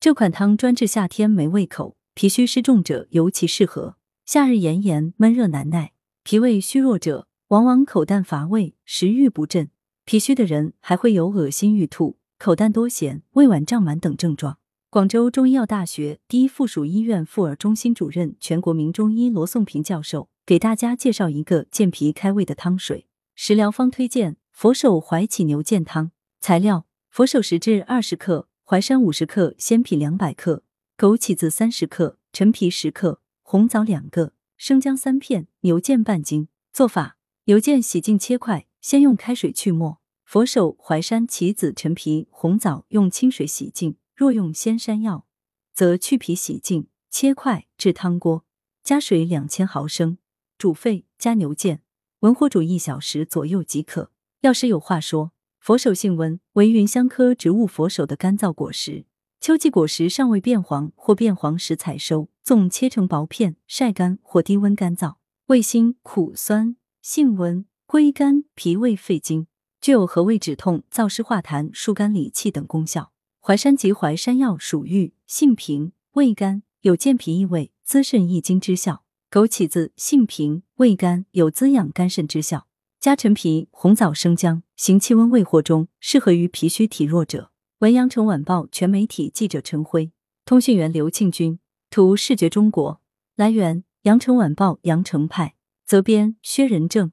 这款汤专治夏天没胃口、脾虚湿重者尤其适合。夏日炎炎闷热难耐，脾胃虚弱者往往口淡乏味、食欲不振。脾虚的人还会有恶心欲吐、口淡多涎、胃脘胀满等症状。广州中医药大学第一附属医院妇儿中心主任、全国名中医罗颂平教授给大家介绍一个健脾开胃的汤水。食疗方推荐：佛手怀起牛腱汤。材料：佛手十至二十克。淮山五十克，鲜皮两百克，枸杞子三十克，陈皮十克，红枣两个，生姜三片，牛腱半斤。做法：牛腱洗净切块，先用开水去沫；佛手、淮山、杞子、陈皮、红枣用清水洗净。若用鲜山药，则去皮洗净，切块至汤锅，加水两千毫升，煮沸，加牛腱，文火煮一小时左右即可。药师有话说。佛手性温，为芸香科植物佛手的干燥果实。秋季果实尚未变黄或变黄时采收，纵切成薄片，晒干或低温干燥。味辛苦酸，性温，归肝、脾胃、肺经，具有和胃止痛、燥湿化痰、疏肝理气等功效。淮山及淮山药属郁，性平，味甘，有健脾益胃、滋肾益精之效。枸杞子性平，味甘，有滋养肝肾之效。加陈皮、红枣、生姜，行气温胃火中，适合于脾虚体弱者。文阳城晚报全媒体记者陈辉，通讯员刘庆军，图视觉中国。来源：阳城晚报阳城派，责编：薛仁正。